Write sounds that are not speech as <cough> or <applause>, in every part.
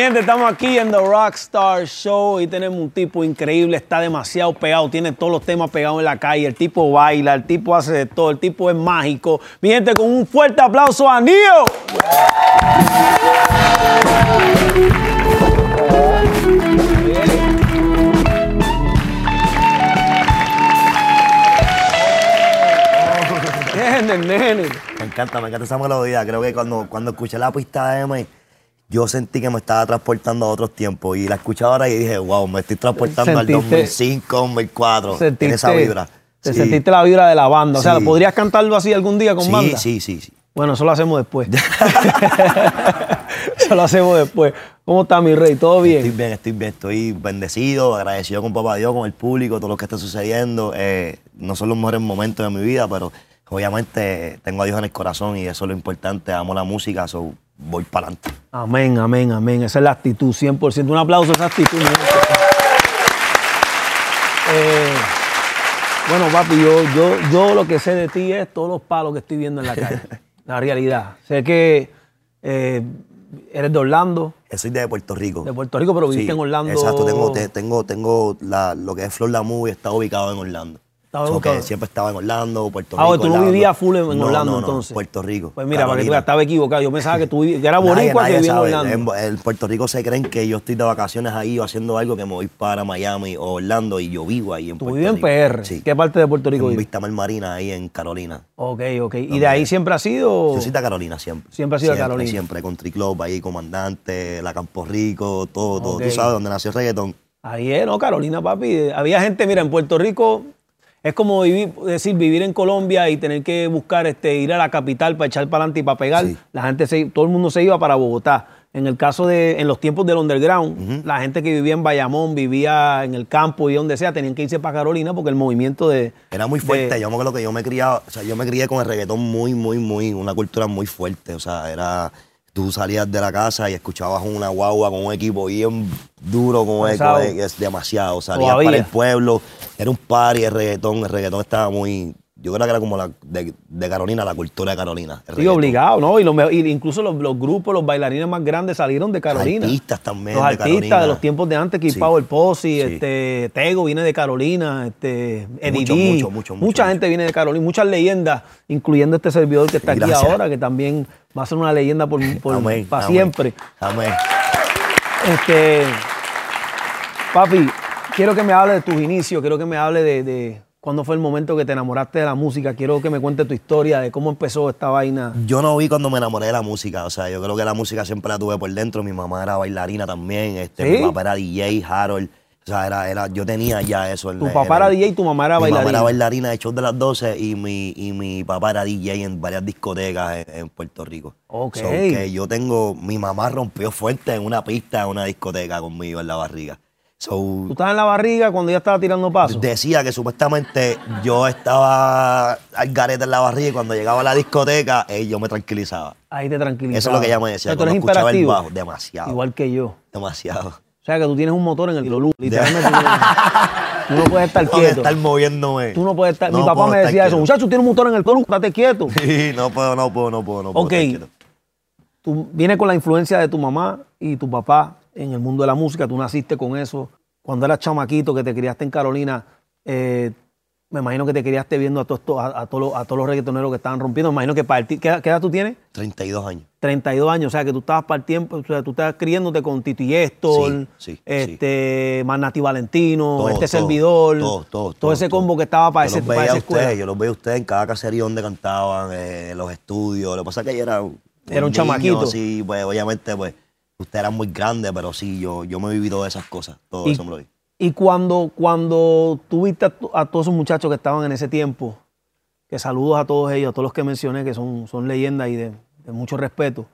gente, estamos aquí en The Rockstar Show y tenemos un tipo increíble, está demasiado pegado, tiene todos los temas pegados en la calle, el tipo baila, el tipo hace de todo, el tipo es mágico. Mi gente, con un fuerte aplauso a Nio. Me encanta, me encanta esa melodía. Creo que cuando, cuando escuché la pista de M, yo sentí que me estaba transportando a otros tiempos. Y la escuché ahora y dije, wow, me estoy transportando al Sentiste- 2005, 2004. En Sentiste- esa vibra. Te Sí. sentiste la vibra de la banda. O sea, Sí. ¿podrías cantarlo así algún día con Sí, banda? sí, sí, sí. Bueno, eso lo hacemos después. <laughs> eso lo hacemos después. ¿Cómo está mi rey? ¿Todo bien? Estoy bien, estoy bien. Estoy bendecido, agradecido con Papá Dios, con el público, todo lo que está sucediendo. Eh, no son los mejores momentos de mi vida, pero obviamente tengo a Dios en el corazón y eso es lo importante. Amo la música, so voy para adelante. Amén, amén, amén. Esa es la actitud, 100%. Un aplauso a esa actitud. Eh, bueno, papi, yo, yo, yo lo que sé de ti es todos los palos que estoy viendo en la calle. <laughs> la realidad. Sé que eh, eres de Orlando, Soy de Puerto Rico. de Puerto Rico, pero viviste Sí, en Orlando. Exacto, tengo, te- tengo, tengo la, lo que es Flor la Movie, está ubicado en Orlando. Estaba So que siempre estaba en Orlando, Puerto Ah, Rico. tú no vivías full en, en No, Orlando no, no, entonces. Puerto Rico. Pues mira, para que tú estaba equivocado. Yo pensaba que tú vivías, que era boricua que vivía en. Orlando. En, en Puerto Rico se creen que yo estoy de vacaciones ahí o haciendo algo que me voy para Miami o Orlando y yo vivo ahí en Tú Puerto vives en Rico. PR. Sí. ¿Qué parte de Puerto Rico En vives? Vista Mar Marina, ahí en Carolina. Ok, ok. ¿Y de ahí siempre ha sido? Yo soy de Carolina siempre. Siempre has sido de Carolina. Siempre, Country Club, ahí, Comandante, La Campo Rico, todo, todo. Tú sabes dónde nació el reggaetón. Ahí es, no, Carolina, papi. Había gente, mira, en Puerto Rico es como vivir, decir, vivir en Colombia y tener que buscar este, ir a la capital para echar para adelante y para pegar. Sí. La gente se, todo el mundo se iba para Bogotá. En el caso de, en los tiempos del underground, la gente que vivía en Bayamón, vivía en el campo y donde sea, tenían que irse para Carolina porque el movimiento de. Era muy de- fuerte. Yo me acuerdo que yo me criaba, o sea, yo me crié con el reggaetón muy, muy, muy, una cultura muy fuerte. O sea, era. Tú salías de la casa y escuchabas una guagua con un equipo bien duro, con eco, es demasiado. Salías Todavía. para el pueblo, era un party el reggaetón. El reggaetón estaba muy. Yo creo que era como la de, de Carolina, la cultura de Carolina. Sí, obligado, ¿no? Y, los y incluso los, los grupos, los bailarines más grandes salieron de Carolina. Artistas también Los de artistas Carolina. de los tiempos de antes, Kid Sí. Power Posse, Sí. este, Tego viene de Carolina, este, Mucho, mucho, mucho, Mucha gente viene de Carolina, muchas leyendas, incluyendo este servidor que está aquí Gracias. ahora, que también va a ser una leyenda por, por- Amén, para amén, siempre. Amén. Este, papi, quiero que me hable de tus inicios, quiero que me hable de, de cuándo fue el momento que te enamoraste de la música, quiero que me cuentes tu historia, de cómo empezó esta vaina. Yo no vi cuando me enamoré de la música, o sea, yo creo que la música siempre la tuve por dentro. Mi mamá era bailarina también, este, ¿Sí? mi papá era DJ, Harold. O sea, era, era, yo tenía ya eso. Tu papá era DJ y tu mamá era mi bailarina. mamá era bailarina de show de las 12 y mi, y mi papá era DJ en varias discotecas en, en Puerto Rico. Ok. So que yo tengo, mi mamá rompió fuerte en una pista en una discoteca conmigo en la barriga. So, Tú estabas en la barriga cuando ella estaba tirando pasos. Decía que supuestamente yo estaba al garete en la barriga y cuando llegaba a la discoteca, eh, yo me tranquilizaba. Ahí te tranquilizaba. Eso es lo que ella me O decía. sea, tú eres escuchaba el bajo, demasiado. Igual que yo. Demasiado. O sea, que tú tienes un motor en el Lulú. Literalmente. tú, no, <laughs> no puedes estar quieto. estar moviéndome. Tú no puedes estar. Mi No papá me decía eso. quieto. Muchacho, tienes un motor en el Lulú, estate quieto. <laughs> Sí, no puedo, no puedo, no puedo, no puedo. Ok. estar quieto. Tú vienes con la influencia de tu mamá y tu papá en el mundo de la música. Tú naciste con eso. Cuando eras chamaquito, que te criaste en Carolina, eh, me imagino que te criaste viendo a todos, a, a todos, los, a todos los reggaetoneros que estaban rompiendo. Me imagino que para ¿qué, edad- qué edad tú tienes? 32 años. 32 años, o sea que tú estabas para el tiempo, o sea, tú estabas criándote con Tito y Sí, sí, este, Manati Valentino, Todo, este todo, servidor, todo, todo, todo todo, ese combo que estaba para, yo ese, los para veía esa a escuela. yo los veía a ustedes en cada caserío donde cantaban, eh, en los estudios. Lo que pasa es que yo era un, Era un niño, chamaquito. Sí, pues obviamente, pues, usted era muy grande, pero sí, yo, yo me viví todas esas cosas. Todo Y, eso me lo vi. y cuando, cuando tú viste a, to- a todos esos muchachos que estaban en ese tiempo, que saludos a todos ellos, a todos los que mencioné, que son, son leyendas y de, de mucho respeto,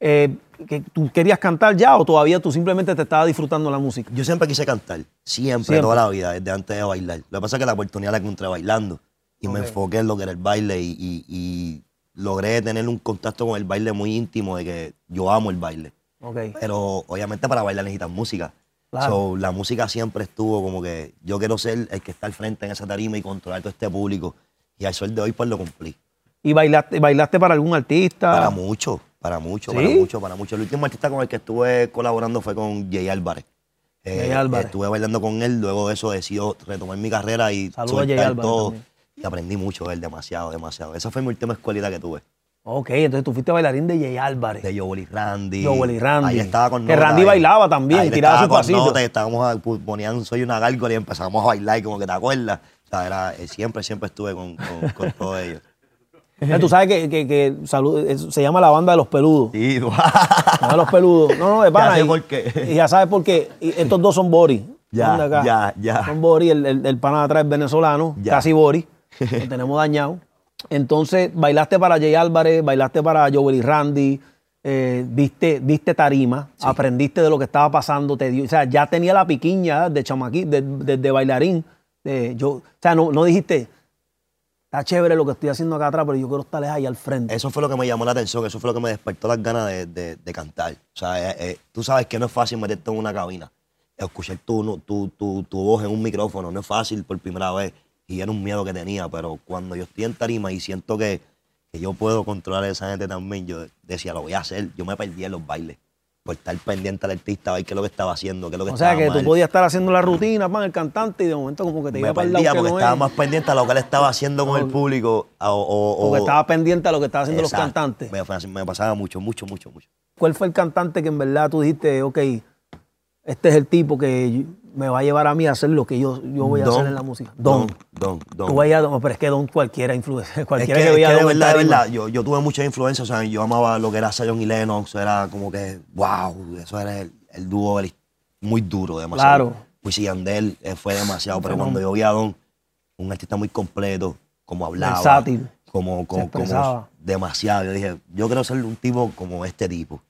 eh, que ¿tú querías cantar ya o todavía tú simplemente te estabas disfrutando la música? Yo siempre quise cantar, siempre, Siempre. toda la vida, desde antes de bailar. Lo que pasa es que la oportunidad la encontré bailando y me enfoqué en lo que era el baile y, y- y logré tener un contacto con el baile muy íntimo de que yo amo el baile. Ok. Pero obviamente para bailar necesitas música. Claro. So, la música siempre estuvo como que yo quiero ser el que está al frente en esa tarima y controlar todo este público. Y al sol de hoy pues lo cumplí. ¿Y bailaste, bailaste para algún artista? Para mucho, Para mucho, ¿Sí? para mucho, para mucho. El último artista con el que estuve colaborando fue con Jay Álvarez. Eh, Jay Álvarez. Estuve bailando con él, luego de eso decido retomar mi carrera y Saludos a Jay soltar Álvarez todo. también. Y aprendí mucho de él, demasiado, demasiado. Esa fue mi última escuelita que tuve. Ok, entonces tú fuiste bailarín de Jay Álvarez. De Joel y Randy. Joel y Randy. Ahí estaba con Que Randy ahí. bailaba también, Ahí tiraba con pasitos. Nota y estábamos, a- ponían Soy una gárgola y empezamos a bailar, como que te acuerdas. O sea, era, eh, siempre, siempre estuve con, con, con todos ellos. Eh, Tú sabes que, que- que salud- es- se llama la banda de los peludos. Sí, <laughs> banda de los peludos. No, no, de pana. sé y- por qué. Y ya sabes por qué. Y estos dos son Boris. Ya, ya, ya. Son Boris, el, el, el pana de atrás es venezolano, Ya. casi Boris. Lo tenemos dañado. Entonces, bailaste para Jay Álvarez, bailaste para Joel y Randy, eh, viste, viste tarima, aprendiste de lo que estaba pasando, te dio, o sea, ya tenía la piquiña de chamaquí, de, de- de bailarín. de- yo, o sea, no, no dijiste, está chévere lo que estoy haciendo acá atrás, pero yo quiero estar ahí al frente. Eso fue lo que me llamó la atención, eso fue lo que me despertó las ganas de, de- de cantar. O sea, eh, eh, tú sabes que no es fácil meterte en una cabina, escuchar tu, tu, tu, tu voz en un micrófono, no es fácil por primera vez. Y era un miedo que tenía, pero cuando yo estoy en tarima y siento que, que yo puedo controlar a esa gente también, yo decía, lo voy a hacer. Yo me perdí en los bailes, por estar pendiente al artista, a ver qué es lo que estaba haciendo, qué es lo que o sea, estaba que mal. tú podías estar haciendo la rutina, pan, el cantante, y de momento como que te iba me para el perdía lado que porque no estaba es. más pendiente a lo que él estaba haciendo con el público. o- o- o- Porque estaba pendiente a lo que estaban haciendo Exacto. los cantantes. Me, me pasaba mucho, mucho, mucho, mucho. ¿Cuál fue el cantante que en verdad tú dijiste, ok, este es el tipo que me va a llevar a mí a hacer lo que yo, yo voy a Don, hacer en la música? Don. Don, Don. Tú a Don, pero es que Don cualquiera influencia, <laughs> Es cualquiera que, que, es veía que a de Don verdad, de verdad, yo, yo tuve mucha influencia, o sea, yo amaba lo que era Zion y Lennox, era como que, wow, eso era el, el dúo muy duro, demasiado. Claro. Wisin Yandel eh, fue demasiado, pero cuando yo vi a Don, un artista muy completo, como hablaba, Versátil. como, como, como demasiado, yo dije, yo quiero ser un tipo como este tipo.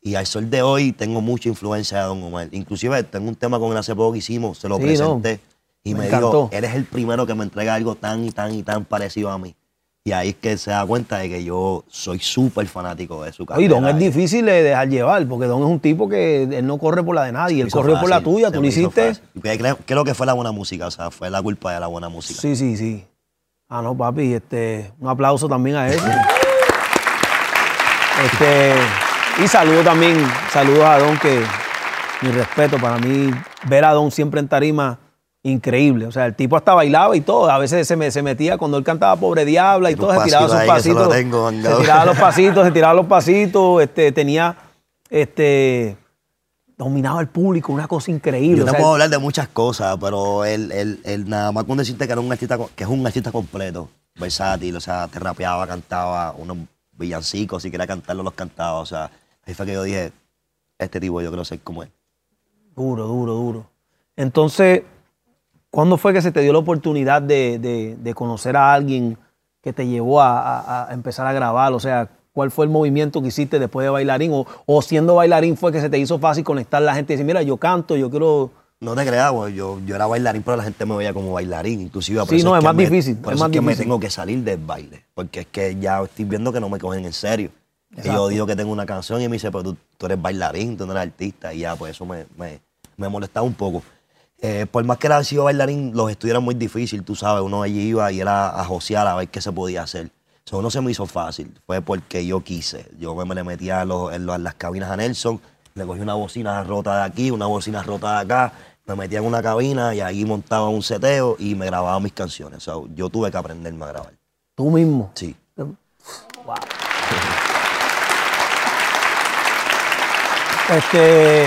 Y al sol de hoy tengo mucha influencia de Don Omar. Inclusive tengo un tema con él hace poco que hicimos, se lo Sí, presenté. no, Y me me, dijo, eres el primero que me entrega algo tan y tan y tan parecido a mí. Y ahí es que se da cuenta de que yo soy súper fanático de su carrera. Oye, Don es difícil de dejar llevar, porque Don es un tipo que él no corre por la de nadie, él corrió por la tuya, tú lo hiciste. Y Creo, creo que fue la buena música, o sea, fue la culpa de la buena música. Sí, sí, sí. Ah, no, papi, este, un aplauso también a eso. <laughs> Este, y saludo también, saludos a Don, que mi respeto, para mí, ver a Don siempre en tarima, increíble. O sea, el tipo hasta bailaba y todo. A veces se, me, se metía cuando él cantaba Pobre Diabla y todo, se tiraba sus pasitos lo tengo, se tiraba los <laughs> pasitos, se tiraba los pasitos, este, tenía, este, dominaba el público, una cosa increíble. Yo O te sea, puedo hablar de muchas cosas, pero él, él- él nada más con decirte que era un artista, que es un artista completo, versátil, o sea, te rapeaba, cantaba unos villancicos, si quería cantarlo, los cantaba, o sea, ahí fue que yo dije, este tipo yo quiero ser como él. Duro, duro, duro. Entonces, ¿cuándo fue que se te dio la oportunidad de, de- de conocer a alguien que te llevó a, a- a empezar a grabar? O sea, ¿cuál fue el movimiento que hiciste después de bailarín? O, o siendo bailarín fue que se te hizo fácil conectar a la gente y decir, mira, yo canto, yo quiero... No te creas, güey, yo, yo era bailarín, pero la gente me veía como bailarín, inclusive. por Sí, eso no, es más me- difícil, Por es eso más es que me tengo que salir del baile, porque es que ya estoy viendo que no me cogen en serio. Y yo digo que tengo una canción y me dice, pero tú, tú eres bailarín, tú no eres artista, y ya, pues eso me, me, me molestaba un poco. Eh, por más que era sido bailarín, los estudios eran muy difíciles, tú sabes, uno allí iba y era a josear a ver qué se podía hacer. Eso no se me hizo fácil, fue porque yo quise. Yo me, me le metía en, los- en los- en las cabinas a Nelson, le cogí una bocina rota de aquí, una bocina rota de acá, me metía en una cabina y ahí montaba un seteo y me grababa mis canciones. O sea, yo tuve que aprenderme a grabar. Tú mismo. Sí. Wow. Este,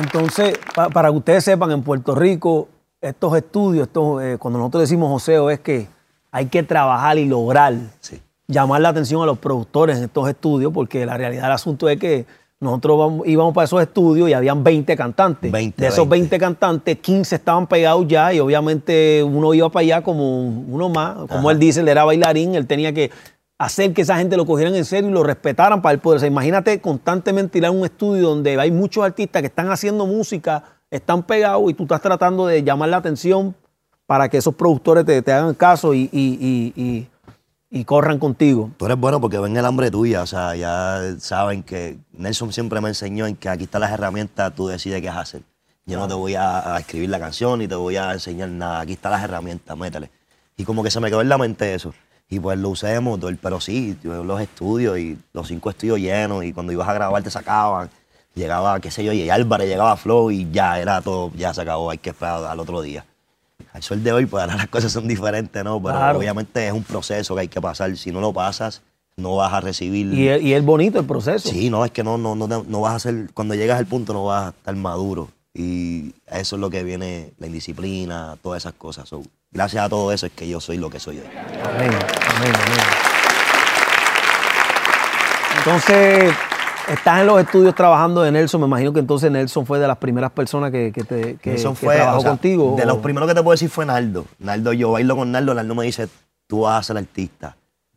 entonces, pa- para que ustedes sepan, en Puerto Rico, estos estudios, estos, eh, cuando nosotros decimos joseo, es que hay que trabajar y lograr Sí. llamar la atención a los productores en estos estudios, porque la realidad del asunto es que nosotros vamos- íbamos para esos estudios y habían 20 cantantes. 20, de esos 20 20. cantantes, 15 estaban pegados ya y obviamente uno iba para allá como uno más. Como Ajá. él dice, él era bailarín, él tenía que hacer que esa gente lo cogieran en serio y lo respetaran para el poder. O sea, imagínate constantemente ir a un estudio donde hay muchos artistas que están haciendo música, están pegados y tú estás tratando de llamar la atención para que esos productores te, te hagan caso y, y- y- y- corran contigo. Tú eres bueno porque ven el hambre tuya, o sea, ya saben que Nelson siempre me enseñó en que aquí están las herramientas, tú decides qué hacer. Yo no te voy a, a escribir la canción ni te voy a enseñar nada, aquí están las herramientas, métele. Y como que se me quedó en la mente eso. Y pues lo usé de motor, pero sí, yo los estudios y los cinco estudios llenos y cuando ibas a grabar te sacaban. Llegaba, qué sé yo, y Álvarez, llegaba Flow y ya era todo, ya se acabó, hay que esperar al otro día. Al sol de hoy, pues <laughs> ahora las cosas son diferentes, ¿no? Pero Claro. obviamente es un proceso que hay que pasar. Si no lo pasas, no vas a recibir. Y es, y es bonito el proceso. Sí, no, es que no, no, no, no vas a ser, cuando llegas al punto no vas a estar maduro. Y eso es lo que viene, la indisciplina, todas esas cosas. So, gracias a todo eso es que yo soy lo que soy hoy. Amén, amén, amén. Entonces, estás en los estudios trabajando de Nelson. Me imagino que entonces Nelson fue de las primeras personas que, que, te, que, Nelson que fue, trabajó o sea, contigo. De o- los primeros que te puedo decir fue Naldo. Naldo, yo bailo con Naldo, Naldo me dice, tú vas a ser artista,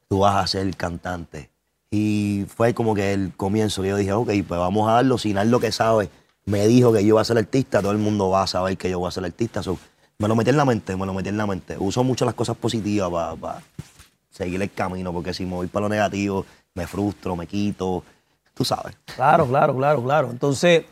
tú vas a ser cantante. Y fue como que el comienzo, yo dije, ok, pues vamos a darlo. Si Naldo que sabe me dijo que yo iba a ser artista, todo el mundo va a saber que yo voy a ser artista. So, me lo metí en la mente, me lo metí en la mente. Uso mucho las cosas positivas para seguir el camino, porque si me voy para lo negativo, me frustro, me quito, tú sabes. Claro, claro, claro, claro. Entonces,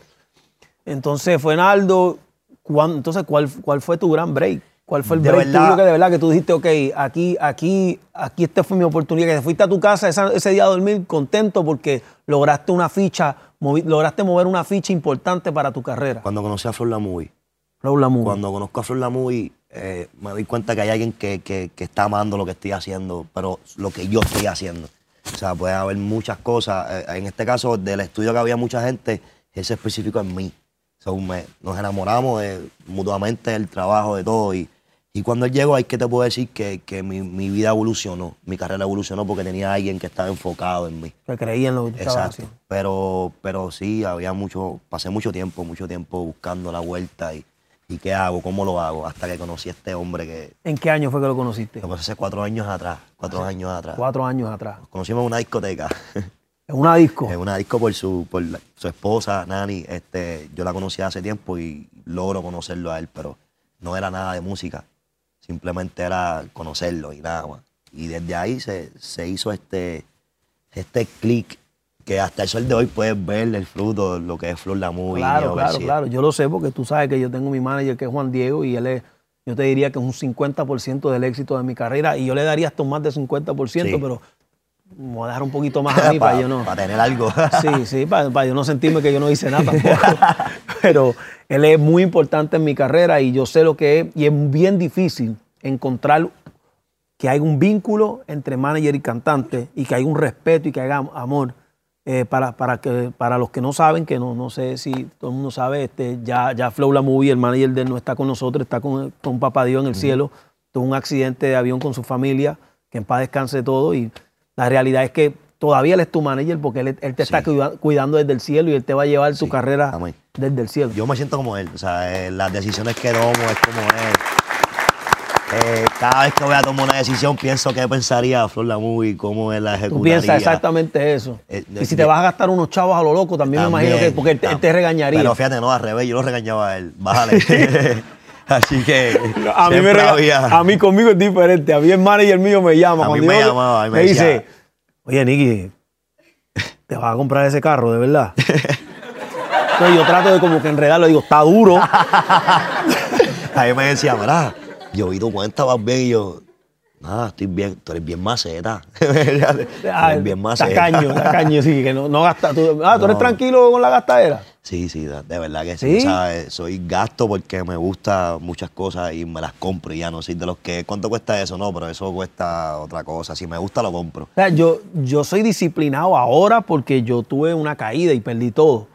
entonces fue Naldo. ¿cuán- entonces, ¿cuál, ¿cuál fue tu gran break? ¿Cuál fue el De break verdad- tuyo que de verdad que tú dijiste, ok, aquí, aquí, aquí esta fue mi oportunidad, que te fuiste a tu casa esa- ese día a dormir contento porque lograste una ficha, movi- lograste mover una ficha importante para tu carrera? Cuando conocí a Flor la Movie, Raúl Lamu. Cuando conozco a Flor Lamuy, eh, me doy cuenta que hay alguien que, que- que está amando lo que estoy haciendo, pero lo que yo estoy haciendo. O sea, puede haber muchas cosas. Eh, en este caso, del estudio que había mucha gente, ese específico en mí. So, me- nos enamoramos de- mutuamente del trabajo, de todo. Y, y cuando él llegó, hay que te puedo decir que, que mi, mi vida evolucionó, mi carrera evolucionó porque tenía alguien que estaba enfocado en mí. Que creía en lo que Exacto. haciendo. Pero, pero sí, había mucho, pasé mucho tiempo, mucho tiempo buscando la vuelta y, y qué hago, cómo lo hago, hasta que conocí a este hombre que ¿En qué año fue que lo conociste? lo conocí hace cuatro años atrás, cuatro años atrás. Cuatro años atrás. Nos conocimos en una discoteca, <laughs> En una disco. en una disco por su, por la- su esposa, Nani. Este, yo la conocí hace tiempo y logro conocerlo a él, pero no era nada de música, simplemente era conocerlo y nada más. Y desde ahí se, se hizo este, este clic que hasta el sol de hoy puedes ver el fruto, lo que es Flor la Movie. Claro, claro, claro. Yo lo sé porque tú sabes que yo tengo mi manager que es Juan Diego y él es, yo te diría que es un 50% del éxito de mi carrera y yo le daría hasta más de 50%, Sí. pero me voy a dejar un poquito más a mí <laughs> para, yo no. para tener algo. <laughs> Sí, sí, para, para yo no sentirme que yo no hice nada tampoco. <laughs> Pero él es muy importante en mi carrera y yo sé lo que es. Y es bien difícil encontrar que hay un vínculo entre manager y cantante y que hay un respeto y que haya am- amor. Eh, para, para, que, para los que no saben, que no, no sé si todo el mundo sabe, este, ya, ya Flow La Movie, el manager de él no está con nosotros, está con, con Papá Dios en el cielo. Tuvo un accidente de avión con su familia, que en paz descanse todo. Y la realidad es que todavía él es tu manager porque él, él te está cuida- cuidando desde el cielo y él te va a llevar tu Sí, carrera amén. desde el cielo. Yo me siento como él, o sea, eh, las decisiones que tomo es como él. Eh, cada vez que voy a tomar una decisión pienso qué pensaría Flor la Movie, cómo él la ejecutaría. Tú piensas exactamente eso. Eh, y si te vas a gastar unos chavos a lo loco, también, me imagino que porque él, te- él te tam- regañaría. Pero fíjate, no, al revés, yo lo regañaba a él. Bájale. <laughs> <laughs> Así que. No, a, mí me siempre rega- había- a mí conmigo es diferente. A mí el manager mío me llama. A mí me yo- llamaba y me dice, oye, Nicky, ¿te vas a comprar ese carro, de verdad? Entonces yo trato de como que enredarlo. Digo, está duro. <laughs> A mí me decía, mira, yo vi tu cuenta, vas bien. Y yo, nada, estoy bien. Tú eres bien maceta. <laughs> Ah, eres bien maceta. Tacaño, tacaño, sí, que no, no gasta. Tú, ah, ¿tú eres tranquilo con la gastadera? Sí, sí, de verdad que sí. ¿Sí? O sea, eh, soy gasto porque me gustan muchas cosas y me las compro y ya no soy de los que, ¿cuánto cuesta eso? No, pero eso cuesta otra cosa. Si me gusta, lo compro. O sea, yo, yo soy disciplinado ahora porque yo tuve una caída y perdí todo.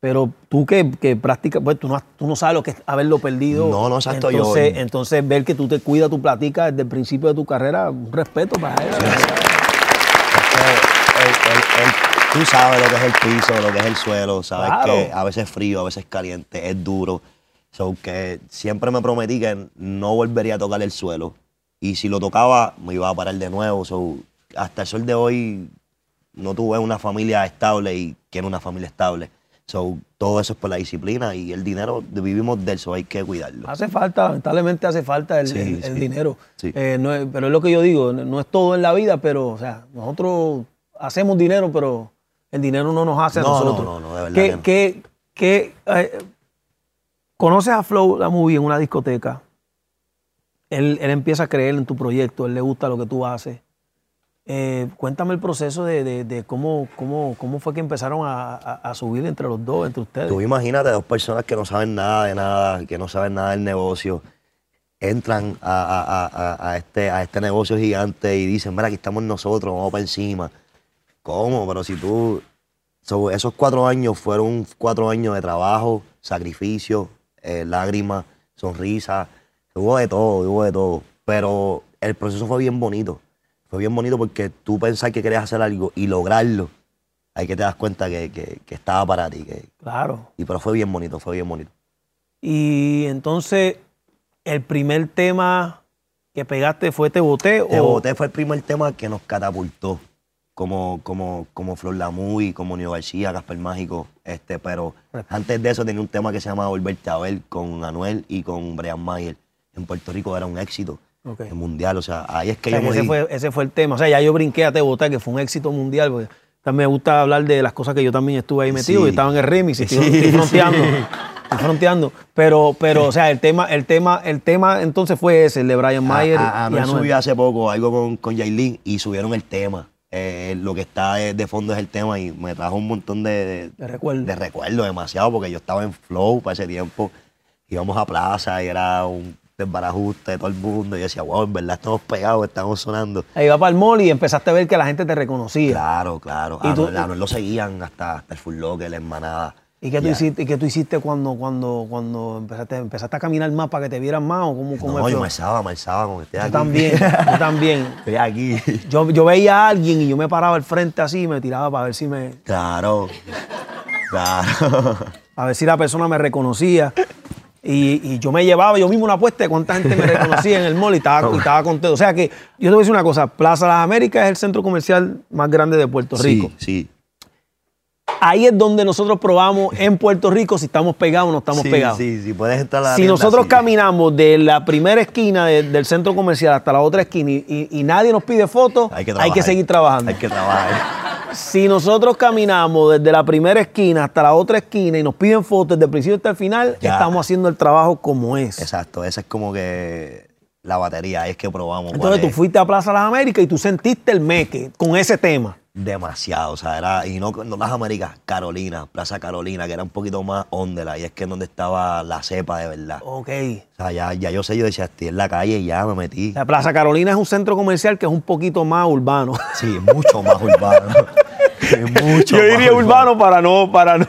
Pero tú que, que practicas, pues tú no, tú no sabes lo que es haberlo perdido. No, no, exacto, yo- Entonces, entonces ver que tú te cuidas tu platica desde el principio de tu carrera, un respeto para él. El- tú sabes lo que es el piso, lo que es el suelo, sabes Claro. que a veces es frío, a veces es caliente, es duro. So que siempre me prometí que no volvería a tocar el suelo. Y si lo tocaba, me iba a parar de nuevo. So, hasta el sol de hoy no tuve una familia estable y quiero una familia estable. So, todo eso es por la disciplina y el dinero vivimos de eso, hay que cuidarlo. Hace falta, lamentablemente hace falta el, Sí, el- el sí. dinero. Sí. Eh, no es- pero es lo que yo digo, no- es todo en la vida, pero o sea, nosotros hacemos dinero, pero el dinero no nos hace a No, no, nosotros. no, no, de verdad ¿Qué, que qué, eh, conoces a Flow, la movie, en una discoteca. Él, él empieza a creer en tu proyecto, él le gusta lo que tú haces. Eh, cuéntame el proceso de, cómo, cómo, cómo fue que empezaron a, subir entre los dos, entre ustedes. Tú imagínate dos personas que no saben nada de nada, que no saben nada del negocio, entran a este, a este negocio gigante y dicen, mira, aquí estamos nosotros, vamos para encima. ¿Cómo? Pero si tú... so, esos cuatro años fueron cuatro años de trabajo, sacrificio, eh, lágrimas, sonrisas, hubo de todo, hubo de todo. Pero el proceso fue bien bonito. Fue bien bonito porque tú pensar que querías hacer algo y lograrlo, ahí que te das cuenta que, que- que estaba para ti, que, Claro. y pero fue bien bonito, fue bien bonito. Y entonces, el primer tema que pegaste fue Te Boté Te o Boté fue el primer tema que nos catapultó. Como, como, como Flor Lamuy, como Nio García, Casper Mágico. Este, pero antes de eso tenía un tema que se llamaba Volverte a ver con Anuel y con Brian Mayer. En Puerto Rico era un éxito Ok. en mundial. O sea, ahí es O que sea, yo que ese, fue, ese fue el tema. O sea, ya yo brinqué a Te Boté, que fue un éxito mundial. Porque también me gusta hablar de las cosas que yo también estuve ahí metido. Sí. y estaba en el remix y estoy, Sí, estoy fronteando. sí. <laughs> Estoy fronteando. Pero, pero, o sea, el tema, el tema, el tema entonces fue ese, el de Brian Mayer A- a- Anuel Anuel. subió hace poco algo con, con Yailin y subieron el tema. Eh, lo que está de, de fondo es el tema y me trajo un montón de, De recuerdo. de recuerdo demasiado porque yo estaba en flow para ese tiempo. Íbamos a plaza y era un desbarajuste de todo el mundo. Y yo decía, wow, en verdad estamos pegados, estamos sonando. Ahí va para el mall y empezaste a ver que la gente te reconocía. Claro, claro. ¿Y A tú- Anuel, Anuel lo seguían hasta, hasta el Full Locker, la hermanada. ¿Y qué tú hiciste, y qué tú hiciste cuando, cuando, cuando empezaste, empezaste a caminar más para que te vieran más? ¿O cómo, cómo No, yo me alzaba como que estoy Yo aquí. también, yo <laughs> también. Estoy aquí. Yo, yo veía a alguien y yo me paraba al frente así y me tiraba para ver si me, Claro. Claro. <laughs> a ver si la persona me reconocía. Y, y yo me llevaba yo mismo una apuesta de cuánta gente me reconocía en el mall y estaba, y estaba contento. O sea que yo te voy a decir una cosa, Plaza Las Américas es el centro comercial más grande de Puerto Rico. Sí, sí. Ahí es donde nosotros probamos en Puerto Rico si estamos pegados o no estamos sí, pegados. Sí, sí, puedes entrar a la Si nosotros caminamos de la primera esquina de- del centro comercial hasta la otra esquina y, nadie nos pide fotos, hay que, trabajar. seguir trabajando. Hay que trabajar. Si nosotros caminamos desde la primera esquina hasta la otra esquina y nos piden fotos desde el principio hasta el final, Ya. estamos haciendo el trabajo como es. Exacto, esa es como que la batería, es que probamos. Entonces tú es. fuiste a Plaza Las Américas y tú sentiste el meque con ese tema. Demasiado, o sea, era, y no, no las Américas, Carolina, Plaza Carolina, que era un poquito más ondela, y es que es donde estaba la cepa de verdad. Ok. O sea, ya, ya yo sé, yo decía, estoy en la calle y ya me metí. La Plaza Carolina es un centro comercial que es un poquito más urbano. <laughs> Sí, mucho más urbano. <laughs> mucho Yo diría urbano para no, para no,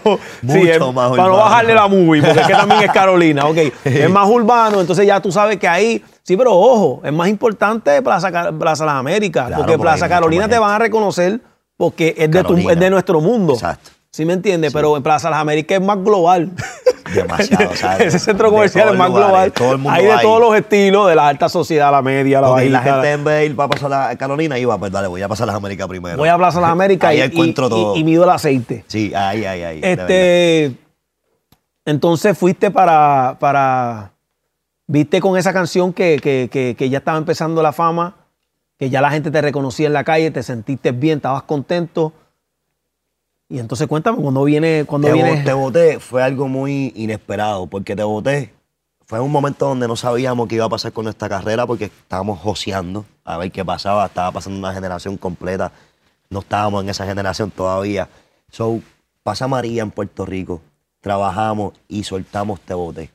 sí, es- más para no bajarle la movie, porque es que también es Carolina, ok. <laughs> Es más urbano, entonces ya tú sabes que ahí, sí, pero ojo, es más importante Plaza, Plaza Las Américas, Claro, porque porque Plaza Carolina te van a reconocer porque es de, tu- Carolina. es de nuestro mundo. Exacto. ¿Sí me entiendes? Pero en Plaza Las Américas es más global. <laughs> Demasiado, sea, <laughs> Ese centro de comercial es más global. todo el mundo Hay de ahí. todos los estilos, de la alta sociedad, la media, la bajita. la gente en vez de ir para pasar a Carolina iba, pues dale, voy a pasar a las Américas primero. Voy a Plaza Las Américas Ahí y, encuentro y- todo. y- y mido el aceite. Sí, ahí, ahí, ahí. de. Este, entonces fuiste para, para, viste con esa canción que, que- que- que ya estaba empezando la fama, que ya la gente te reconocía en la calle, te sentiste bien, estabas contento. Y entonces cuéntame, cuando viene, cuando te, viene, Te Boté fue algo muy inesperado, porque Te Boté fue un momento donde no sabíamos qué iba a pasar con nuestra carrera, porque estábamos joseando a ver qué pasaba, estaba pasando una generación completa, no estábamos en esa generación todavía. So, pasa María en Puerto Rico, trabajamos y soltamos Te Boté.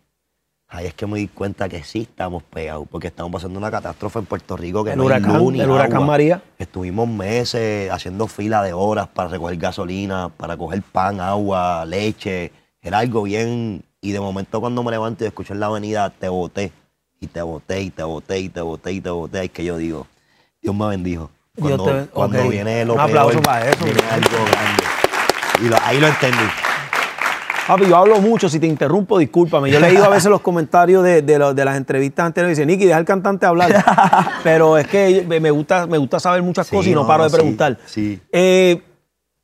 Ahí es que me di cuenta que sí estamos pegados, porque estamos pasando una catástrofe en Puerto Rico que El no hay huracán- luz ni el huracán. María. Estuvimos meses haciendo fila de horas para recoger gasolina, para coger pan, agua, leche. Era algo bien. Y de momento cuando me levanto y escucho en la avenida, te boté, y te boté, y te boté, y te boté, y te boté, es que yo digo, Dios me bendijo. Cuando, te- cuando ok. viene lo Un aplauso peor, para eso. viene algo grande. Y lo- ahí lo entendí. Papi, yo hablo mucho, si te interrumpo, discúlpame. Yo he leído a veces los comentarios de, de lo- de las entrevistas anteriores y dice, Nicky, deja al cantante hablar. <laughs> Pero es que me gusta, me gusta saber muchas Sí, cosas y no, no, paro de preguntar. sí. Eh,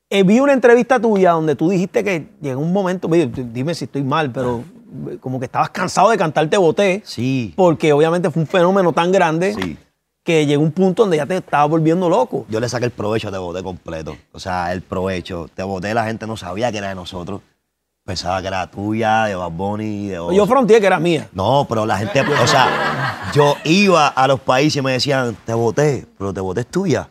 eh, vi una entrevista tuya donde tú dijiste que llegó un momento, dime si estoy mal, pero como que estabas cansado de cantarte boté, Sí, porque obviamente fue un fenómeno tan grande sí. que llegó un punto donde ya te estabas volviendo loco. Yo le saqué el provecho, te boté completo. O sea, el provecho. Te boté, la gente no sabía que era de nosotros. Pensaba que era tuya, de Bad Bunny, de Yo fronteé que era mía. No, pero la gente, o sea, yo iba a los países y me decían, te voté, pero te voté es tuya.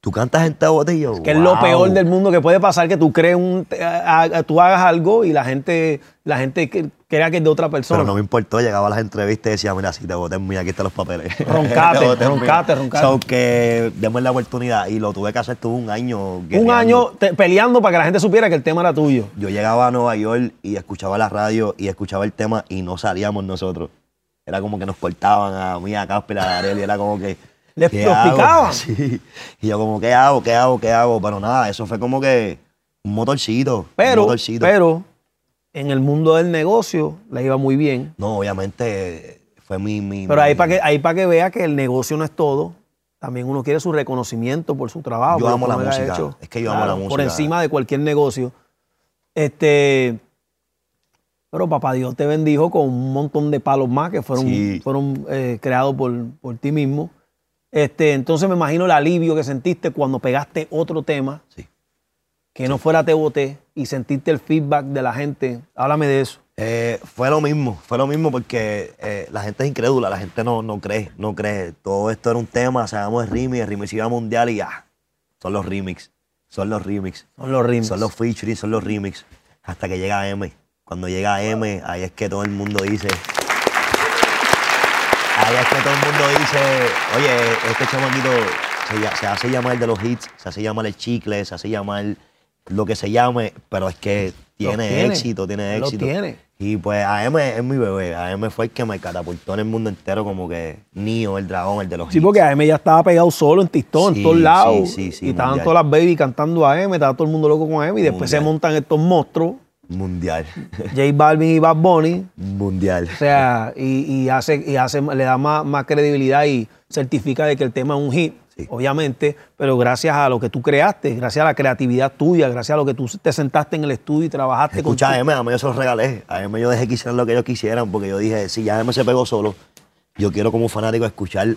tú cantas en Teboté y yo, Que es lo peor del mundo que puede pasar que tú crees un, a- a- tú hagas algo y la gente, la gente que- que es de otra persona. Pero no me importó, llegaba a las entrevistas y decía, mira, si te voté, mira, aquí están los papeles. <laughs> Roncate, roncate, mira. roncate. So que demos la oportunidad y lo tuve que hacer, tuve un año. un año te- peleando para que la gente supiera que el tema era tuyo. Yo llegaba a Nueva York y escuchaba la radio y escuchaba el tema y no salíamos nosotros. Era como que nos cortaban a mí, a Casper, a Darel y era como que... Les- picaban. <laughs> Sí. Y yo como, ¿qué hago? ¿Qué hago? ¿Qué hago? Pero nada, eso fue como que un motorcito. un Pero, motorcito. pero en el mundo del negocio le iba muy bien. No, obviamente fue mi... mi Pero ahí mi- para que, ahí para que vea que el negocio no es todo. También uno quiere su reconocimiento por su trabajo. Yo por amo la música. Es que yo amo la Por música. encima de cualquier negocio. Este. Pero papá Dios te bendijo con un montón de palos más que fueron, Sí. fueron eh, creados por, por ti mismo. Este, entonces me imagino el alivio que sentiste cuando pegaste otro tema Sí. Que no fuera Te Boté y sentiste el feedback de la gente. Háblame de eso. Eh, fue lo mismo, fue lo mismo porque eh, la gente es incrédula, la gente no, no cree, no cree. Todo esto era un tema, sabemos el remix, el remix iba mundial y ya. Son los remix, son los remix, Son los ritmos. son los featuring, son los remix. Hasta que llega M. Cuando llega M, ahí es que todo el mundo dice. Ahí es que todo el mundo dice, oye, este chamaquito se, se hace llamar de los hits, se hace llamar el chicle, se hace llamar lo que se llame, pero es que tiene, tiene, éxito, tiene lo éxito. tiene. Y pues AM es mi bebé, AM fue el que me catapultó en el mundo entero como que Nio, el dragón, el de los Sí, hits. porque AM ya estaba pegado solo en TikTok, Sí, en todos lados. sí, sí, sí, y estaban mundial. todas las baby cantando a AM, estaba todo el mundo loco con AM. Y después se montan estos monstruos, Mundial, J Balvin y Bad Bunny. mundial. O sea, y, y hace, y hace, le da más, más credibilidad y certifica de que el tema es un hit, Sí. obviamente, pero gracias a lo que tú creaste, gracias a la creatividad tuya, gracias a lo que tú te sentaste en el estudio y trabajaste Escucha con a AM, a mí yo se los regalé. A AM yo dejé que hicieran lo que ellos quisieran porque yo dije, si ya AM se pegó solo, yo quiero como fanático escuchar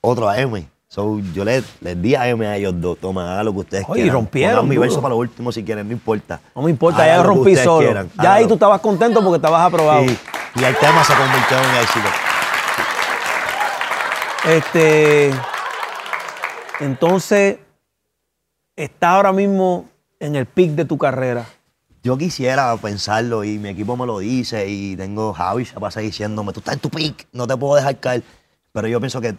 otro AM. So, yo les, les di a AM a ellos dos, toma, hagan lo que ustedes Oye, y quieran. rompieron Pongan mi duro. verso para lo último si quieren, no importa. No me importa, Hagan ya rompí solo. quieran, ya ahí tú estabas contento porque estabas aprobado. Sí, Y el tema se convirtió en éxito. Este, entonces, está ahora mismo en el pic de tu carrera. Yo quisiera pensarlo y mi equipo me lo dice y tengo Javi se pasa diciéndome, tú estás en tu pick, no te puedo dejar caer. Pero yo pienso que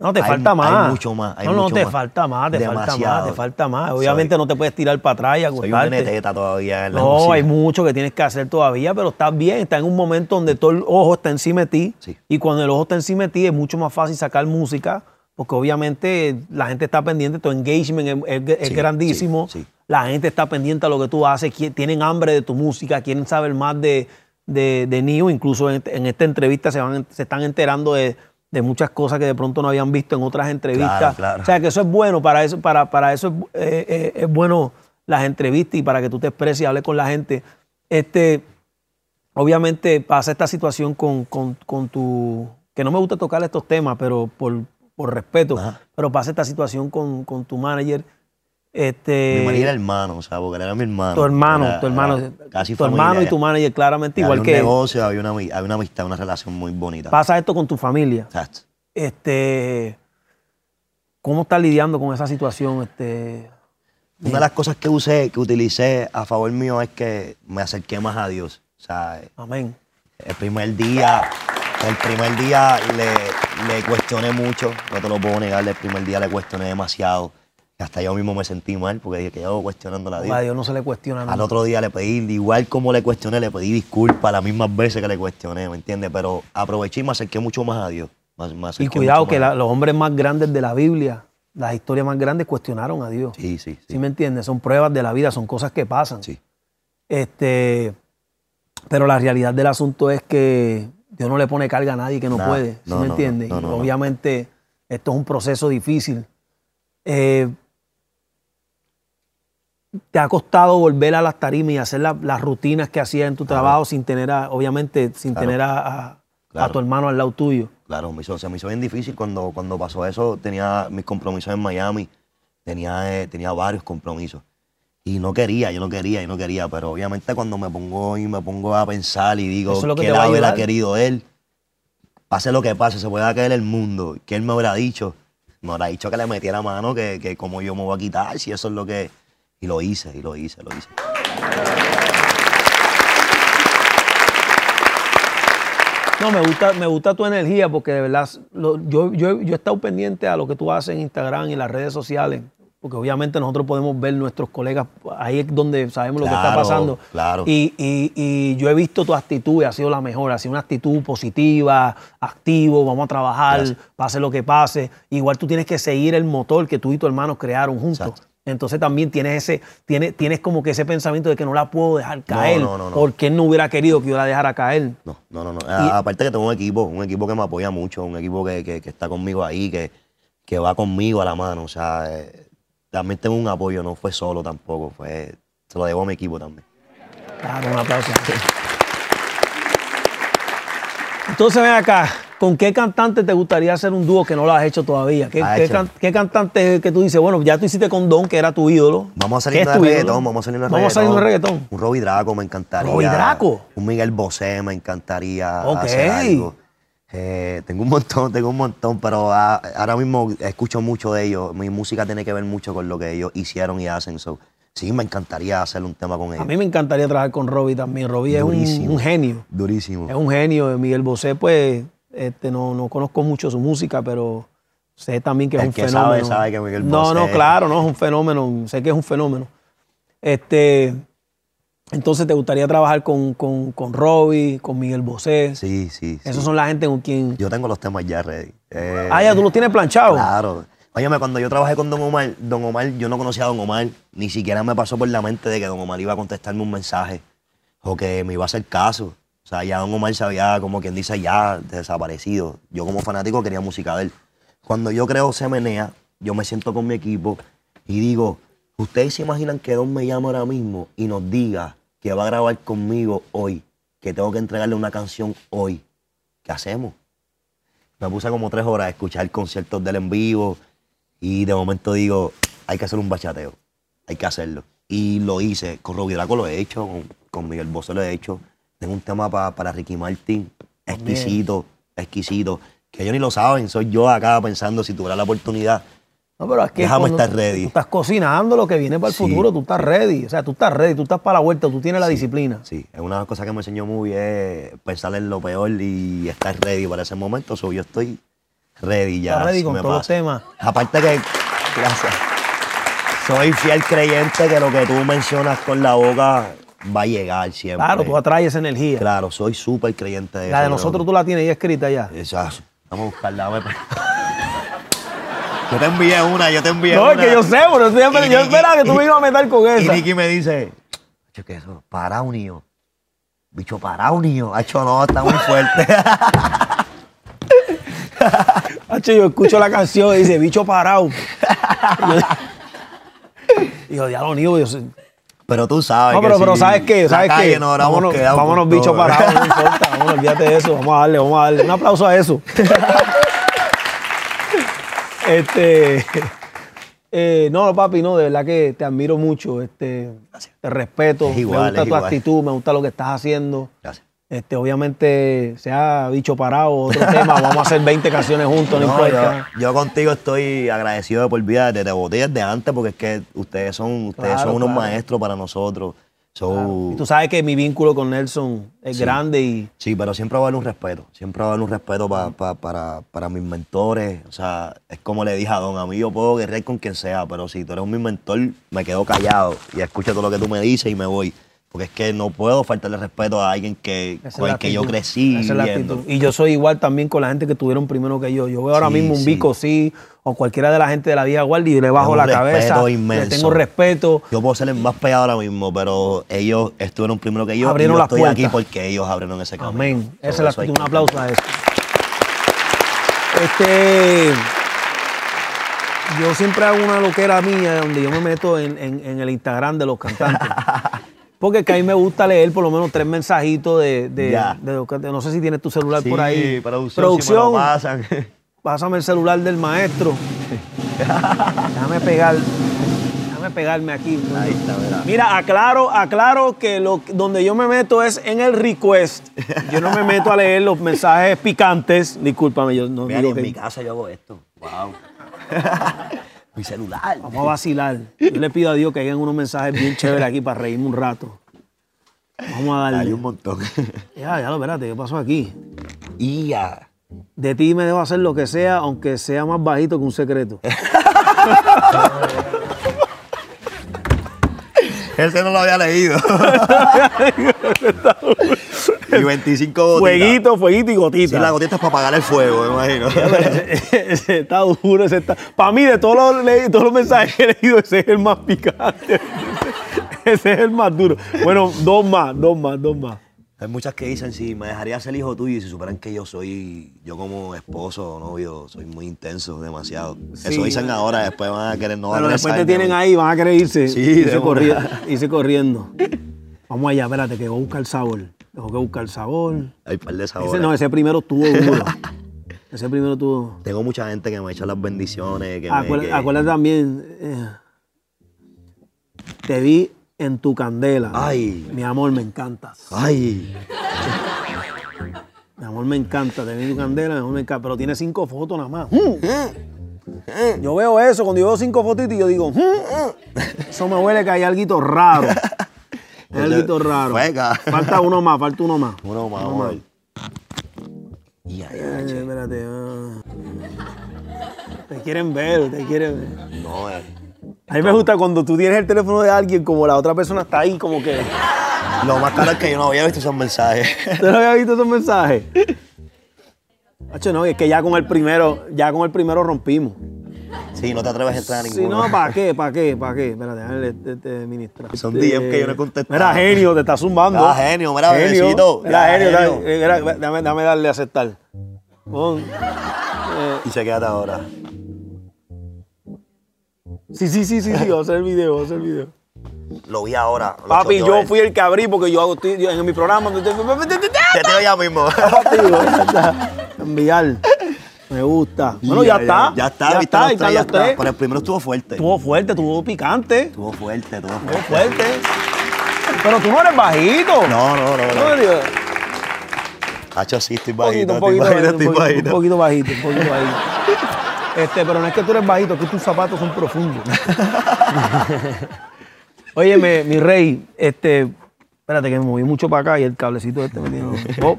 No, te hay- falta más. Hay mucho más. hay no, no, mucho te más. falta más, te falta más, te falta más. Obviamente Soy- no te puedes tirar para atrás y Soy un todavía en la No, música. hay mucho que tienes que hacer todavía, pero estás bien, estás en un momento donde todo el ojo está encima de ti. Sí. Y cuando el ojo está encima de ti es mucho más fácil sacar música, porque obviamente la gente está pendiente, tu engagement es, es- es Sí, grandísimo. sí, sí. La gente está pendiente a lo que tú haces, tienen hambre de tu música, quieren saber más de, de, de Neo. Incluso en, en esta entrevista se, van, se están enterando de, de muchas cosas que de pronto no habían visto en otras entrevistas. Claro, claro. O sea, que eso es bueno, para eso, para, para eso es, eh, eh, es bueno las entrevistas y para que tú te expreses y hables con la gente. Este, obviamente pasa esta situación con, con- con tu, que no me gusta tocar estos temas, pero por, por respeto, Ajá. pero pasa esta situación con, con tu manager. Este, Mi marido era hermano, o sea, porque era mi hermano. tu hermano, Era- tu hermano, era casi tu hermano y familia. tu manager claramente igual había que un negocio, había una, había una amistad, una relación muy bonita. pasa esto con tu familia. Exacto. Este, ¿cómo estás lidiando con esa situación? Este, Una de las cosas que usé, que utilicé a favor mío es que me acerqué más a Dios. O sea, amén. el primer día, el primer día le, le cuestioné mucho, no te lo puedo negar, el primer día le cuestioné demasiado. Hasta yo mismo me sentí mal porque dije que yo cuestionando a Dios. A Dios no se le cuestiona nada. Al otro día le pedí, igual como le cuestioné, le pedí disculpas las mismas veces que le cuestioné, ¿me entiendes? Pero aproveché y me acerqué mucho más a Dios. Más- me Y cuidado que la- los hombres más grandes de la Biblia, las historias más grandes cuestionaron a Dios. Sí, sí, ¿Sí sí. me entiendes? Son pruebas de la vida, son cosas que pasan. sí. Este, pero la realidad del asunto es que Dios no le pone carga a nadie que no puede. ¿Sí No, me entiendes? no, no, obviamente esto es un proceso difícil. Eh, ¿Te ha costado volver a las tarimas y hacer la- las rutinas que hacías en tu trabajo sin tener, a, obviamente, sin Claro. tener a, a- a Claro. tu hermano al lado tuyo? Claro, me hizo, se me hizo bien difícil cuando, cuando pasó eso. Tenía mis compromisos en Miami, tenía, eh, tenía varios compromisos. Y no quería, yo no quería, yo no quería. Pero obviamente cuando me pongo y me pongo a pensar y digo es que que te va a lado él ha ayudar. querido él, pase lo que pase, se pueda caer el mundo, que él me hubiera dicho, me habrá dicho que le metiera mano, que, que como yo me voy a quitar, si eso es lo que... Y lo hice, y lo hice, lo hice. No, me gusta, me gusta tu energía porque de verdad lo- yo, yo, yo he estado pendiente a lo que tú haces en Instagram y en las redes sociales. Porque obviamente nosotros podemos ver nuestros colegas, ahí es donde sabemos lo que está pasando. claro. Y, y- y yo he visto tu actitud y ha sido la mejor, ha sido una actitud positiva, activo, vamos a trabajar, Gracias. pase lo que pase. Igual tú tienes que seguir el motor que tú y tu hermano crearon juntos. Exacto. Entonces también tienes ese, tienes, tienes como que ese pensamiento de que no la puedo dejar caer. no, no, no. Porque él no hubiera querido que yo la dejara caer. No, no, no. no. Aparte que tengo un equipo, un equipo que me apoya mucho, un equipo que, que- que está conmigo ahí, que, que va conmigo a la mano. O sea, eh, también tengo un apoyo, no fue solo tampoco, fue, se lo debo a mi equipo también. Claro, un aplauso. Entonces ven acá, ¿con qué cantante te gustaría hacer un dúo que no lo has hecho todavía? ¿Qué, Ah, qué can- qué cantante que tú dices, bueno, ya tú hiciste con Don, que era tu ídolo? Vamos a ¿Qué salir de reggaetón, vamos a salir de reggaetón. Vamos a salir de reggaetón. Un Robbie Draco me encantaría. ¿Robbie Draco? Un Miguel Bosé me encantaría Ok. hacer algo. Eh, tengo un montón, <laughs> tengo un montón, pero ah, ahora mismo escucho mucho de ellos. Mi música tiene que ver mucho con lo que ellos hicieron y hacen. So, sí, me encantaría hacer un tema con ellos. A mí me encantaría trabajar con Robbie también. Robbie es un, genio. Durísimo. Es un genio. Miguel Bosé, pues, este, no, no conozco mucho su música, pero sé también que es El un que fenómeno. sabe, sabe que Miguel no, no, Bosé- claro, no, es un fenómeno. Sé que es un fenómeno. Este, entonces, ¿te gustaría trabajar con, con, con Robbie, con Miguel Bosé? Sí, sí. sí. Esos son la gente con quien... Yo tengo los temas ya ready. Eh, Ah, ya, tú los tienes planchados. Claro. Óyeme, cuando yo trabajé con Don Omar, Don Omar, yo no conocía a Don Omar, ni siquiera me pasó por la mente de que Don Omar iba a contestarme un mensaje o que me iba a hacer caso. O sea, ya Don Omar se había, como quien dice, ya desaparecido. Yo como fanático quería música de él. Cuando yo creo Se Menea, yo me siento con mi equipo y digo, ¿ustedes se imaginan que Don me llama ahora mismo y nos diga que va a grabar conmigo hoy, que tengo que entregarle una canción hoy? ¿Qué hacemos? Me puse como tres horas a escuchar conciertos de él en vivo y de momento digo, hay que hacer un bachateo, hay que hacerlo. Y lo hice, con Robbie Draco lo he hecho, con, con Miguel Bosé lo he hecho. Tengo un tema pa- para Ricky Martin, exquisito, exquisito, que ellos ni lo saben, soy yo acá pensando si tuviera la oportunidad. No, pero es que Déjame cuando estar ready. Tú estás cocinando lo que viene para el Sí. futuro, tú estás ready. O sea, tú estás ready, tú estás para la vuelta, tú tienes la disciplina. Sí, es una cosa que me enseñó muy es pensar en lo peor y estar ready para ese momento. So, yo estoy ready ya. Estás ready si con todos los temas. Aparte que, gracias. Soy fiel creyente que lo que tú mencionas con la boca va a llegar siempre. Claro, tú atraes esa energía. Claro, soy súper creyente de eso. La de nosotros tú la tienes ya escrita ya. Exacto. Vamos a buscarla. Yo te envié una, yo te envié No, una. es que yo sé, pero Y yo esperaba que tú me ibas a meter con Y esa. Nicky me dice, "Hacho, ¿qué es eso? Paraunio. Bicho paraunio. Hacho, no, está muy fuerte. <laughs> Hacho, yo escucho la canción y dice, bicho parado. Y yo, ya lo niego. Yo, sé- pero tú sabes no, que pero, pero si ¿sabes qué? ¿Sabes qué? hubiéramos vámonos, vámonos todo. bicho parados, no <laughs> importa. Vámonos, olvídate de eso. Vamos a darle, vamos a darle. Un aplauso a eso. <laughs> este. <laughs> eh, no, papi, no, de verdad que te admiro mucho. Este, te respeto. Es igual, me gusta es tu igual. actitud, me gusta lo que estás haciendo. Gracias. Este, obviamente, sea bicho parado otro <laughs> tema, vamos a hacer 20 canciones juntos, no, No, importa. yo, yo contigo estoy agradecido de por vida desde botellas de antes porque es que ustedes son, ustedes Claro, son unos claro. maestros para nosotros. So, Y tú sabes que mi vínculo con Nelson es Sí. grande y Sí, pero siempre va a haber un respeto. Siempre va a haber un respeto pa- pa- para, para mis mentores. O sea, es como le dije a Don, a mí yo puedo guerrear con quien sea, pero si tú eres mi mentor, me quedo callado y escucho todo lo que tú me dices y me voy. Porque es que no puedo faltarle respeto a alguien que, Esa con el que yo crecí Esa es la viendo. actitud. Y yo soy igual también con la gente que tuvieron primero que yo. Yo veo ahora Sí, mismo un sí. Vico sí o cualquiera de la gente de la vieja guardia y le bajo la cabeza. Le inmenso. tengo respeto. Yo puedo ser el más pegado ahora mismo, pero ellos estuvieron primero que yo. Abrieron y yo estoy aquí porque ellos abrieron ese camino. Amén. Esa es la actitud. Un aplauso a eso. Este. Yo siempre hago una loquera mía donde yo me meto en, en- en el Instagram de los cantantes. <laughs> Porque es que a mí me gusta leer por lo menos tres mensajitos de, de- no sé si tienes tu celular Sí, por ahí. producción, si me lo pasan. <laughs> Pásame el celular del maestro. Déjame pegar. Déjame pegarme aquí. Ahí está, verá. Mira, aclaro, aclaro que lo, donde yo me meto es en el request. Yo no me meto a leer los mensajes picantes. Discúlpame, yo no Mira, digo en mi casa yo hago esto. Wow. <laughs> Mi celular. Vamos a vacilar. Yo le pido a Dios que hagan unos mensajes bien chéveres aquí para reírme un rato. Vamos a Hay darle. un montón. <laughs> Ya, ya lo espérate, ¿qué pasó aquí? y ya. De ti me debo hacer lo que sea, aunque sea más bajito que un secreto. <laughs> Ese no lo había leído. <laughs> y 25 gotitas. Fueguito, fueguito y gotita. Sí, la gotita es para apagar el fuego, me imagino. ese, ese está duro, ese está. Para mí, de todos los, le- todos los mensajes que he leído, ese es el más picante. <laughs> Ese es el más duro. Bueno, dos más, dos más, dos más. Hay muchas que dicen, si me dejaría ser hijo tuyo y si superan que yo soy, yo como esposo o novio, soy muy intenso, demasiado. Sí. Eso dicen ahora, después van a querer, no Pero después te tienen ahí, van a querer irse. Sí, irse, corriendo, irse corriendo. Vamos allá, espérate, que voy a buscar sabor. Tengo que buscar sabor. Hay un par de sabores. Ese no, ese primero estuvo duro. <laughs> ese primero estuvo. Tengo mucha gente que me echa las bendiciones. Que me- Acuérdate, que- acuérdate también. eh, te vi en tu candela. Ay. Mi amor, me encantas. Ay, <laughs> Mi amor, me encanta. Te vi en tu candela, mi amor, me encanta. Pero tiene cinco fotos nada más. Mm. Yo veo eso, cuando yo veo cinco fotitos, yo digo, "Mm". eso me huele que hay algo raro. <laughs> Hay algo raro. Juega. Falta uno más, falta uno más. uno más, vamos a ver. Y ay, Eh, espérate. ah. Te quieren ver, te quieren ver. No, eh. A mí me gusta cuando tú tienes el teléfono de alguien, como la otra persona está ahí, como que. Lo más caro es que yo no había visto esos mensajes. ¿Usted no había visto esos mensajes? Hacho, no, es que ya con el primero, ya con el primero rompimos. Sí, no te atreves a entrar a Si ninguno. no, ¿para qué? ¿Para qué? ¿Para qué? Espérate, déjame ministra. Son DM que yo no he contestado. Mira, genio, te está zumbando. Ah, genio, mira, bebecito. Mira, genio, dame, eh, mira, dame, darle a aceptar. Y se quédate ahora. Sí, sí, sí, sí, sí, vamos a hacer el video, vamos a hacer el video. Lo vi ahora. lo Papi, yo él. fui el que abrí porque yo hago yo en mi programa. Te tiro ya mismo. <laughs> Ya está. Enviar. Me gusta. Bueno, ya, está. Ya está, Ya viste está, los tres, están ya está. Pero el primero estuvo fuerte. Estuvo fuerte, estuvo picante. Estuvo fuerte, estuvo Estuvo fuerte. fuerte. Pero tú no eres bajito. No, no, no, No, no. Hacho, sí, estoy Un bajito, poquito, un poquito, bajito, bajito, un bajito. poquito bajito, un poquito bajito. Este, pero no es que tú eres bajito, que tus zapatos son profundos. <laughs> Oye, me- mi rey, este, espérate que me moví mucho para acá y el cablecito este me tiene. <laughs> Oh.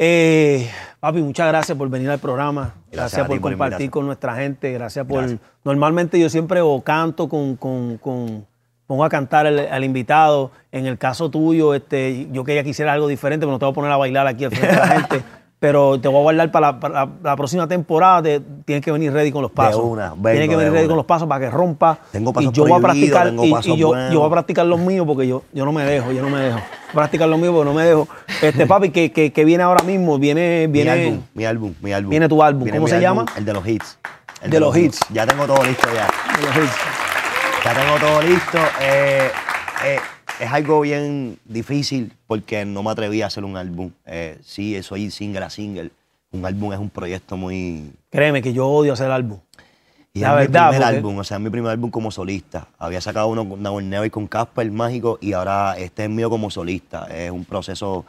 Eh, papi, muchas gracias por venir al programa. Gracias, por ti por compartir con nuestra gente. Gracias por. Gracias. Normalmente yo siempre o canto con, con- con- pongo a cantar al, al invitado. En el caso tuyo, este, yo quería que hiciera algo diferente, pero no te voy a poner a bailar aquí al frente de la gente. <laughs> Pero te voy a guardar para la, para la- la próxima temporada. te- tienes que venir ready con los pasos. una, vengo tienes que venir de ready una. con los pasos para que rompa. Tengo y pasos yo voy a practicar y, y yo, voy a practicar los míos porque yo, yo no me dejo, yo no me dejo. Voy a practicar los míos porque no me dejo. Este <laughs> papi, que, que, que viene ahora mismo, viene, Mi viene. álbum, mi álbum, mi álbum. Viene tu álbum. ¿Cómo mi se llama? El de los hits. El De los hits. Ya tengo todo listo ya. de los hits. Ya tengo todo listo. Eh, eh, es algo bien difícil porque no me atreví a hacer un álbum. Eh, sí, soy single a single. Un álbum es un proyecto muy... Créeme que yo odio hacer álbum. Y La es verdad, mi primer porque- álbum, o sea, es mi primer álbum como solista. Había sacado uno con y con Casper Mágico y ahora este es mío como solista. Es un proceso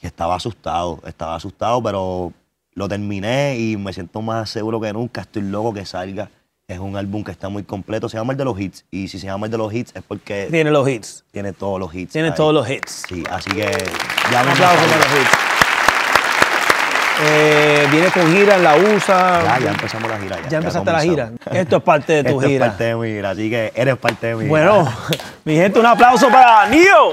que estaba asustado, estaba asustado, pero lo terminé y me siento más seguro que nunca. Estoy loco que salga. Es un álbum que está muy completo. Se llama el de los hits. Y si se llama el de los hits es porque Tiene los hits. tiene todos los hits. Tiene ahí. todos los hits. Sí, así que ya Un aplauso para los hits. Eh, viene con gira en la USA. Ya, ya empezamos la gira. Ya, Ya empezaste la gira. Esto es parte de <laughs> tu Esto gira. es parte de mi gira, así que eres parte de mi gira. Bueno, <laughs> mi gente, un aplauso para Nio.